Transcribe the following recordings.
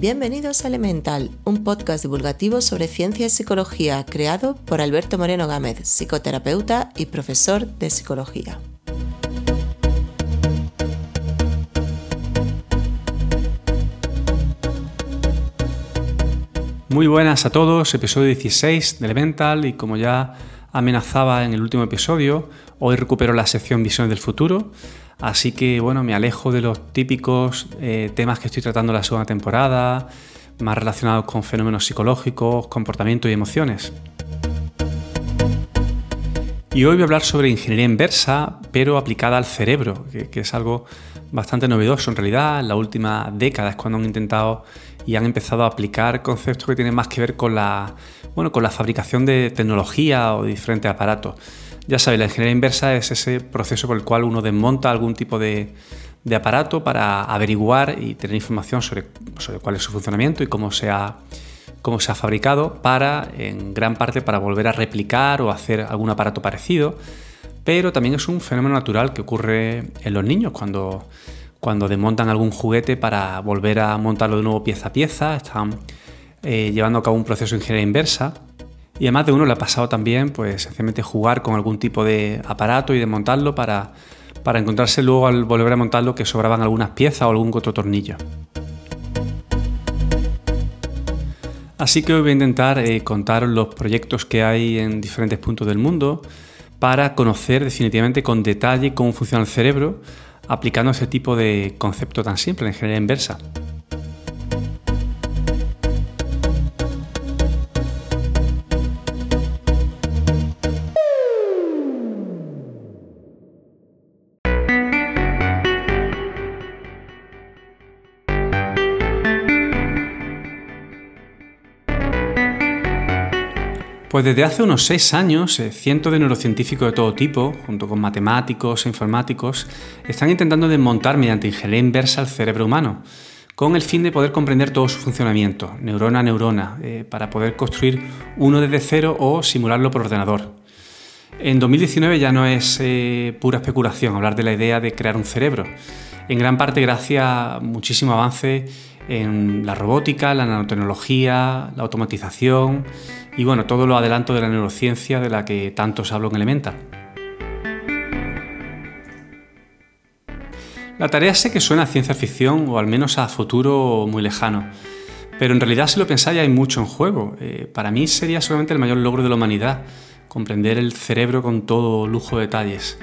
Bienvenidos a Elemental, un podcast divulgativo sobre ciencia y psicología creado por Alberto Moreno Gámez, psicoterapeuta y profesor de psicología. Muy buenas a todos, episodio 16 de Elemental y como ya amenazaba en el último episodio, hoy recupero la sección Visiones del Futuro, así que bueno, me alejo de los típicos eh, temas que estoy tratando la segunda temporada, más relacionados con fenómenos psicológicos, comportamiento y emociones. Y hoy voy a hablar sobre ingeniería inversa, pero aplicada al cerebro, que, que es algo bastante novedoso en realidad. En la última década es cuando han intentado y han empezado a aplicar conceptos que tienen más que ver con la, bueno, con la fabricación de tecnología o diferentes aparatos. Ya sabéis, la ingeniería inversa es ese proceso por el cual uno desmonta algún tipo de, aparato para averiguar y tener información sobre, sobre, cuál es su funcionamiento y cómo se, ha, cómo se ha fabricado para, en gran parte, para volver a replicar o hacer algún aparato parecido. Pero también es un fenómeno natural que ocurre en los niños cuando cuando desmontan algún juguete para volver a montarlo de nuevo pieza a pieza, están eh, llevando a cabo un proceso de ingeniería inversa. Y además de uno le ha pasado también, pues sencillamente jugar con algún tipo de aparato y desmontarlo para, para encontrarse luego al volver a montarlo que sobraban algunas piezas o algún otro tornillo. Así que hoy voy a intentar eh, contar los proyectos que hay en diferentes puntos del mundo para conocer definitivamente con detalle cómo funciona el cerebro, aplicando ese tipo de concepto tan simple en ingeniería inversa. Pues desde hace unos seis años, eh, cientos de neurocientíficos de todo tipo, junto con matemáticos e informáticos, están intentando desmontar mediante ingeniería inversa el cerebro humano, con el fin de poder comprender todo su funcionamiento, neurona a neurona, eh, para poder construir uno desde cero o simularlo por ordenador. En 2019 ya no es eh, pura especulación hablar de la idea de crear un cerebro, en gran parte gracias a muchísimo avance en la robótica, la nanotecnología, la automatización y bueno, todo lo adelanto de la neurociencia de la que tanto se hablo en Elemental. La tarea sé que suena a ciencia ficción o al menos a futuro muy lejano, pero en realidad si lo pensáis hay mucho en juego. Eh, para mí sería solamente el mayor logro de la humanidad, comprender el cerebro con todo lujo de detalles.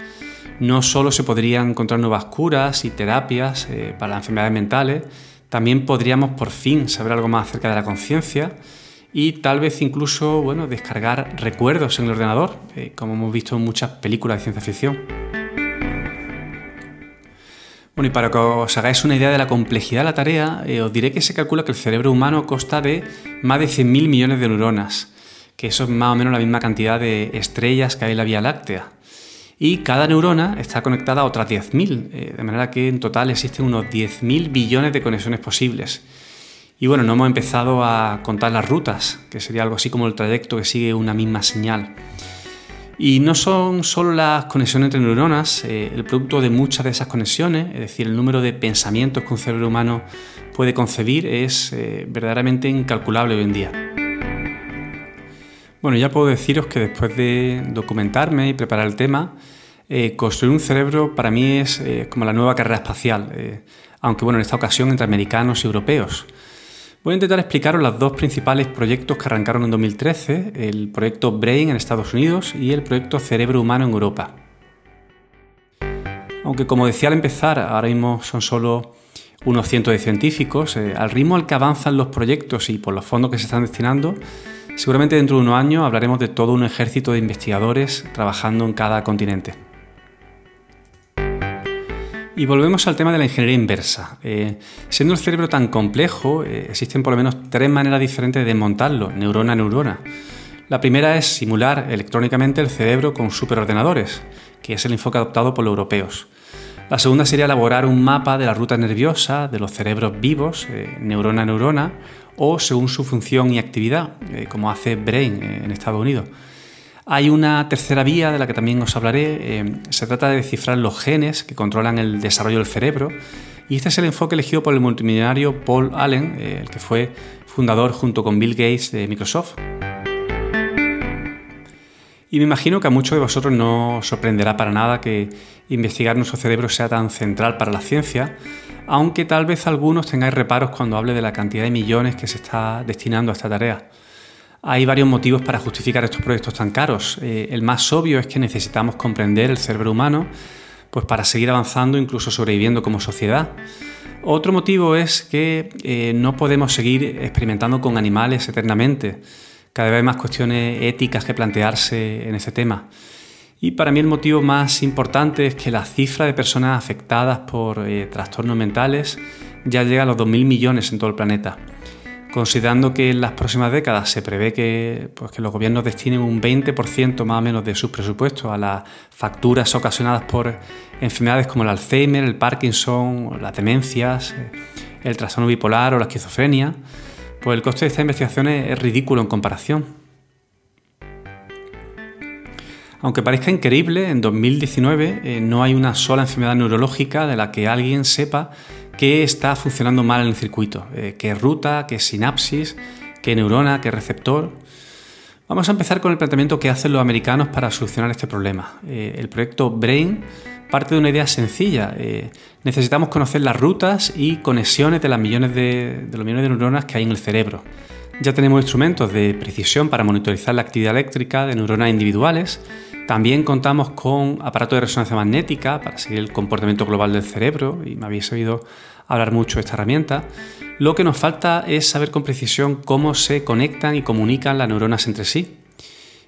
No solo se podrían encontrar nuevas curas y terapias eh, para las enfermedades mentales, también podríamos por fin saber algo más acerca de la conciencia y tal vez incluso bueno, descargar recuerdos en el ordenador, eh, como hemos visto en muchas películas de ciencia ficción. Bueno, y para que os hagáis una idea de la complejidad de la tarea, eh, os diré que se calcula que el cerebro humano consta de más de 100.000 millones de neuronas, que eso es más o menos la misma cantidad de estrellas que hay en la Vía Láctea. Y cada neurona está conectada a otras 10.000, eh, de manera que en total existen unos 10.000 billones de conexiones posibles. Y bueno, no hemos empezado a contar las rutas, que sería algo así como el trayecto que sigue una misma señal. Y no son solo las conexiones entre neuronas, eh, el producto de muchas de esas conexiones, es decir, el número de pensamientos que un cerebro humano puede concebir es eh, verdaderamente incalculable hoy en día. Bueno, ya puedo deciros que después de documentarme y preparar el tema, eh, construir un cerebro para mí es como la nueva carrera espacial, aunque bueno, en esta ocasión entre americanos y europeos. Voy a intentar explicaros los dos principales proyectos que arrancaron en 2013, el proyecto Brain en Estados Unidos y el proyecto Cerebro Humano en Europa. Aunque como decía al empezar, ahora mismo son solo unos cientos de científicos, eh, al ritmo al que avanzan los proyectos y por los fondos que se están destinando, seguramente dentro de unos años hablaremos de todo un ejército de investigadores trabajando en cada continente. Y volvemos al tema de la ingeniería inversa. Eh, siendo el cerebro tan complejo, eh, existen por lo menos tres maneras diferentes de desmontarlo, neurona a neurona. La primera es simular electrónicamente el cerebro con superordenadores, que es el enfoque adoptado por los europeos. La segunda sería elaborar un mapa de la ruta nerviosa de los cerebros vivos, eh, neurona a neurona, o según su función y actividad, como hace Brain en Estados Unidos. Hay una tercera vía de la que también os hablaré. Eh, se trata de descifrar los genes que controlan el desarrollo del cerebro Y este es el enfoque elegido por el multimillonario Paul Allen, eh, el que fue fundador junto con Bill Gates de Microsoft. Y me imagino que a muchos de vosotros no sorprenderá para nada que investigar nuestro cerebro sea tan central para la ciencia, aunque tal vez algunos tengáis reparos cuando hable de la cantidad de millones que se está destinando a esta tarea. Hay varios motivos para justificar estos proyectos tan caros. Eh, el más obvio es que necesitamos comprender el cerebro humano pues para seguir avanzando, incluso sobreviviendo como sociedad. Otro motivo es que eh, no podemos seguir experimentando con animales eternamente. Cada vez hay más cuestiones éticas que plantearse en ese tema. Y para mí el motivo más importante es que la cifra de personas afectadas por eh, trastornos mentales ya llega a los 2.000 millones en todo el planeta considerando que en las próximas décadas se prevé que, pues, que los gobiernos destinen un 20% más o menos de sus presupuestos a las facturas ocasionadas por enfermedades como el Alzheimer, el Parkinson, las demencias, el trastorno bipolar o la esquizofrenia, pues el coste de estas investigaciones es ridículo en comparación. Aunque parezca increíble, en 2019 eh, no hay una sola enfermedad neurológica de la que alguien sepa qué está funcionando mal en el circuito, eh, qué ruta, qué sinapsis, qué neurona, qué receptor. Vamos a empezar con el planteamiento que hacen los americanos para solucionar este problema. Eh, el proyecto BRAIN parte de una idea sencilla. Eh, necesitamos conocer las rutas y conexiones de, las millones de, de los millones de neuronas que hay en el cerebro. Ya tenemos instrumentos de precisión para monitorizar la actividad eléctrica de neuronas individuales. También contamos con aparatos de resonancia magnética para seguir el comportamiento global del cerebro, y me habéis oído hablar mucho de esta herramienta. Lo que nos falta es saber con precisión cómo se conectan y comunican las neuronas entre sí.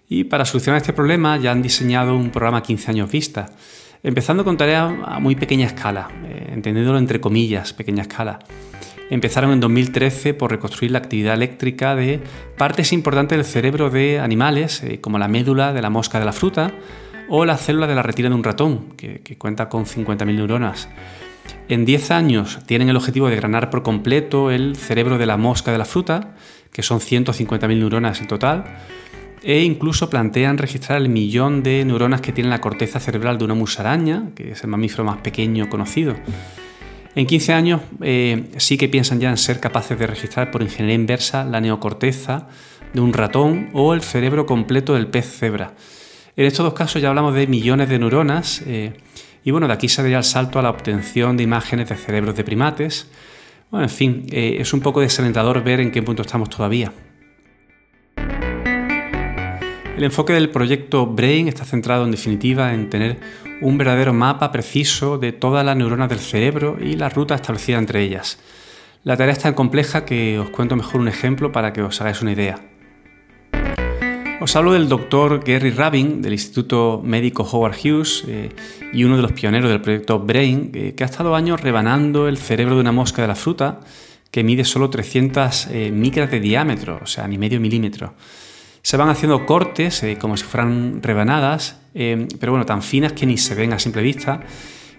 Y para solucionar este problema ya han diseñado un programa 15 años vista, empezando con tareas a muy pequeña escala, eh, entendiéndolo entre comillas, pequeña escala empezaron en 2013 por reconstruir la actividad eléctrica de partes importantes del cerebro de animales, eh, como la médula de la mosca de la fruta o la célula de la retina de un ratón, que, cuenta con 50.000 neuronas. En 10 años tienen el objetivo de granar por completo el cerebro de la mosca de la fruta, que son 150.000 neuronas en total, e incluso plantean registrar el millón de neuronas que tiene la corteza cerebral de una musaraña, que es el mamífero más pequeño conocido. En 15 años eh, sí que piensan ya en ser capaces de registrar por ingeniería inversa la neocorteza de un ratón o el cerebro completo del pez cebra. En estos dos casos ya hablamos de millones de neuronas eh, y bueno, de aquí saldría el salto a la obtención de imágenes de cerebros de primates. Bueno, en fin, eh, es un poco desalentador ver en qué punto estamos todavía. El enfoque del proyecto Brain está centrado en definitiva en tener un verdadero mapa preciso de todas las neuronas del cerebro y la ruta establecida entre ellas. La tarea es tan compleja que os cuento mejor un ejemplo para que os hagáis una idea. Os hablo del doctor Gary Rabin del Instituto Médico Howard Hughes eh, y uno de los pioneros del proyecto Brain, eh, que ha estado años rebanando el cerebro de una mosca de la fruta que mide solo 300 eh, micras de diámetro, o sea, ni medio milímetro. Se van haciendo cortes eh, como si fueran rebanadas, eh, pero bueno, tan finas que ni se ven a simple vista.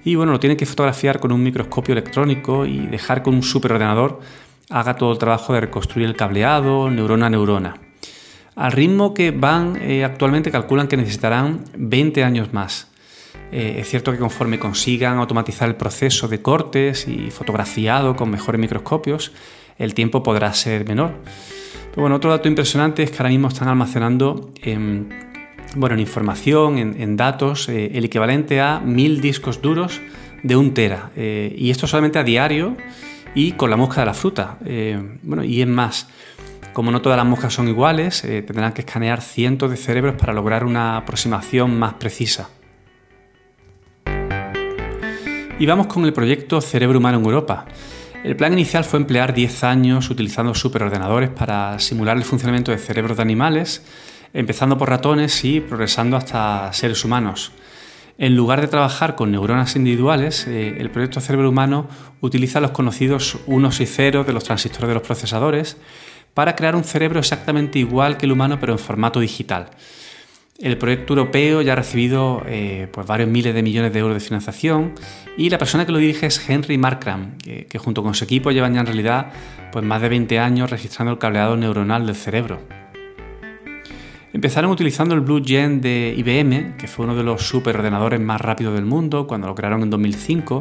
Y bueno, lo tienen que fotografiar con un microscopio electrónico y dejar con un superordenador haga todo el trabajo de reconstruir el cableado, neurona a neurona. Al ritmo que van, eh, actualmente calculan que necesitarán 20 años más. es cierto que conforme consigan automatizar el proceso de cortes y fotografiado con mejores microscopios, el tiempo podrá ser menor. Bueno, otro dato impresionante es que ahora mismo están almacenando en, bueno, en información, en, datos, eh, el equivalente a mil discos duros de un tera. Eh, y esto solamente a diario y con la mosca de la fruta. Eh, bueno, y es más, como no todas las moscas son iguales, tendrán que escanear cientos de cerebros para lograr una aproximación más precisa. Y vamos con el proyecto Cerebro Humano en Europa. El plan inicial fue emplear 10 años utilizando superordenadores para simular el funcionamiento de cerebros de animales, empezando por ratones y progresando hasta seres humanos. En lugar de trabajar con neuronas individuales, eh, el proyecto Cerebro Humano utiliza los conocidos unos y ceros de los transistores de los procesadores para crear un cerebro exactamente igual que el humano pero en formato digital. El proyecto europeo ya ha recibido eh, pues varios miles de millones de euros de financiación y la persona que lo dirige es Henry Markram, que, junto con su equipo llevan ya en realidad pues más de 20 años registrando el cableado neuronal del cerebro. Empezaron utilizando el Blue Gen de IBM, que fue uno de los superordenadores más rápidos del mundo cuando lo crearon en 2005,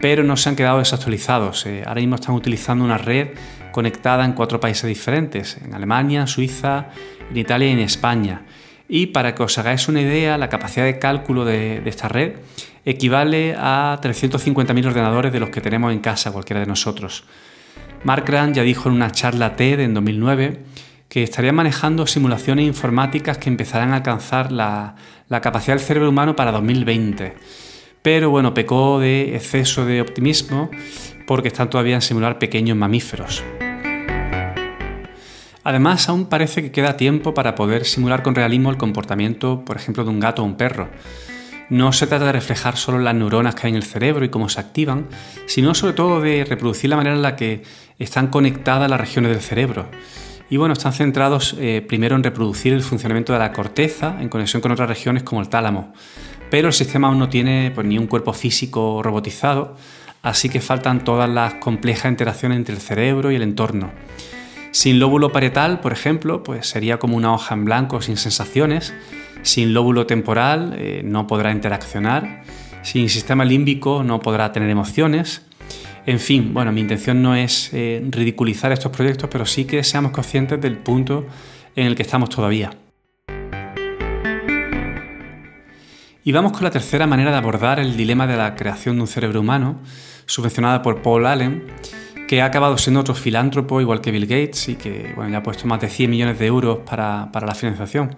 pero no se han quedado desactualizados. Eh, ahora mismo están utilizando una red conectada en cuatro países diferentes, en Alemania, Suiza, en Italia y en España. Y para que os hagáis una idea, la capacidad de cálculo de, esta red equivale a 350.000 ordenadores de los que tenemos en casa cualquiera de nosotros. Mark Grant ya dijo en una charla TED en 2009 que estarían manejando simulaciones informáticas que empezarán a alcanzar la, la capacidad del cerebro humano para 2020. Pero bueno, pecó de exceso de optimismo porque están todavía en simular pequeños mamíferos. Además, aún parece que queda tiempo para poder simular con realismo el comportamiento, por ejemplo, de un gato o un perro. No se trata de reflejar solo las neuronas que hay en el cerebro y cómo se activan, sino sobre todo de reproducir la manera en la que están conectadas las regiones del cerebro. Y bueno, están centrados eh, primero en reproducir el funcionamiento de la corteza en conexión con otras regiones como el tálamo. Pero el sistema aún no tiene pues, ni un cuerpo físico robotizado, así que faltan todas las complejas interacciones entre el cerebro y el entorno. Sin lóbulo parietal, por ejemplo, pues sería como una hoja en blanco sin sensaciones. Sin lóbulo temporal eh, no podrá interaccionar. Sin sistema límbico no podrá tener emociones. En fin, bueno, mi intención no es eh, ridiculizar estos proyectos, pero sí que seamos conscientes del punto en el que estamos todavía. Y vamos con la tercera manera de abordar el dilema de la creación de un cerebro humano, subvencionada por Paul Allen, que ha acabado siendo otro filántropo igual que Bill Gates y que bueno, ya ha puesto más de 100 millones de euros para, la financiación.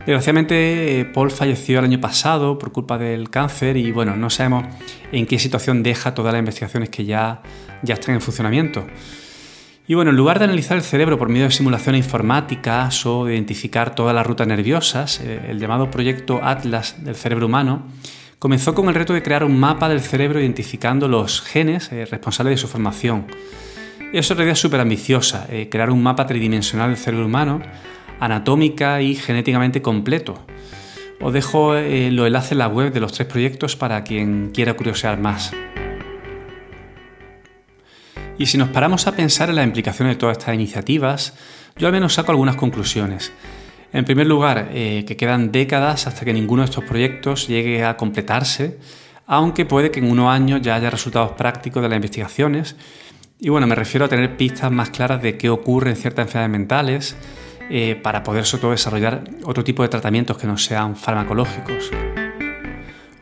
Desgraciadamente, eh, Paul falleció el año pasado por culpa del cáncer y bueno, no sabemos en qué situación deja todas las investigaciones que ya, ya están en funcionamiento. Y bueno, en lugar de analizar el cerebro por medio de simulaciones informáticas o de identificar todas las rutas nerviosas, eh, el llamado proyecto Atlas del cerebro humano comenzó con el reto de crear un mapa del cerebro identificando los genes eh, responsables de su formación. Es una idea súper ambiciosa, eh, crear un mapa tridimensional del cerebro humano, anatómica y genéticamente completo. Os dejo eh, los enlaces en la web de los tres proyectos para quien quiera curiosear más. Y si nos paramos a pensar en las implicaciones de todas estas iniciativas, yo al menos saco algunas conclusiones. En primer lugar, eh, que quedan décadas hasta que ninguno de estos proyectos llegue a completarse, aunque puede que en unos años ya haya resultados prácticos de las investigaciones. Y bueno, me refiero a tener pistas más claras de qué ocurre en ciertas enfermedades mentales eh, para poder sobre todo desarrollar otro tipo de tratamientos que no sean farmacológicos.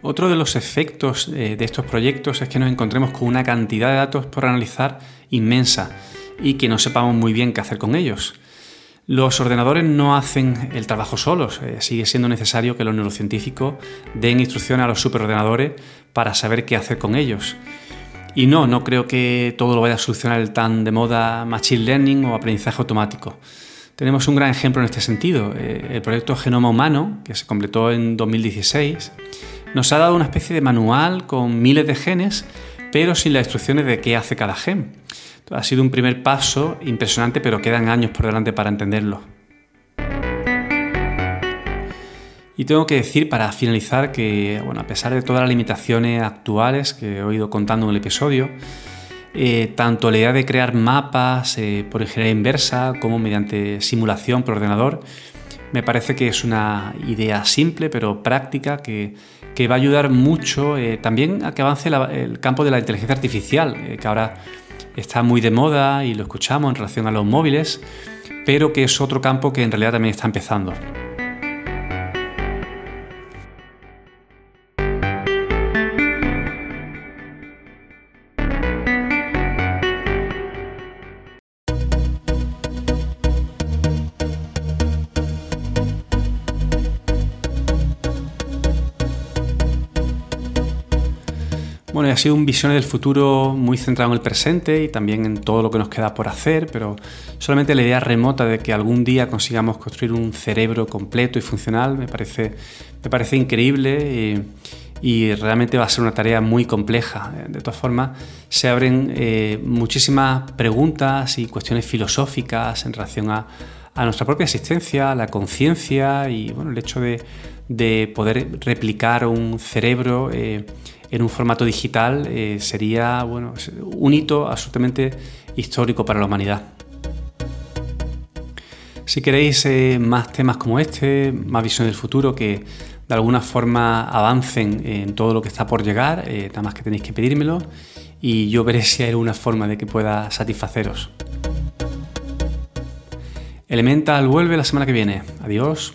Otro de los efectos eh, de estos proyectos es que nos encontremos con una cantidad de datos por analizar inmensa y que no sepamos muy bien qué hacer con ellos. Los ordenadores no hacen el trabajo solos, eh, sigue siendo necesario que los neurocientíficos den instrucciones a los superordenadores para saber qué hacer con ellos. Y no, no creo que todo lo vaya a solucionar el tan de moda Machine Learning o aprendizaje automático. Tenemos un gran ejemplo en este sentido. Eh, el proyecto Genoma Humano, que se completó en 2016, nos ha dado una especie de manual con miles de genes, pero sin las instrucciones de qué hace cada gen. Ha sido un primer paso impresionante, pero quedan años por delante para entenderlo. Y tengo que decir para finalizar que, bueno, a pesar de todas las limitaciones actuales que he ido contando en el episodio, eh, tanto la idea de crear mapas eh, por ingeniería inversa como mediante simulación por ordenador, me parece que es una idea simple pero práctica que, va a ayudar mucho eh, también a que avance el campo de la inteligencia artificial, que ahora está muy de moda y lo escuchamos en relación a los móviles, pero que es otro campo que en realidad también está empezando. Ha sido un visión del futuro muy centrado en el presente y también en todo lo que nos queda por hacer, pero solamente la idea remota de que algún día consigamos construir un cerebro completo y funcional me parece, me parece increíble y, realmente va a ser una tarea muy compleja. De todas formas, se abren eh, muchísimas preguntas y cuestiones filosóficas en relación a, nuestra propia existencia, la conciencia y bueno, el hecho de, poder replicar un cerebro. Eh, en un formato digital eh, sería bueno, un hito absolutamente histórico para la humanidad. Si queréis eh, más temas como este, más visión del futuro, que de alguna forma avancen en todo lo que está por llegar, eh, nada más que tenéis que pedírmelo y yo veré si hay alguna forma de que pueda satisfaceros. Elemental vuelve la semana que viene. Adiós.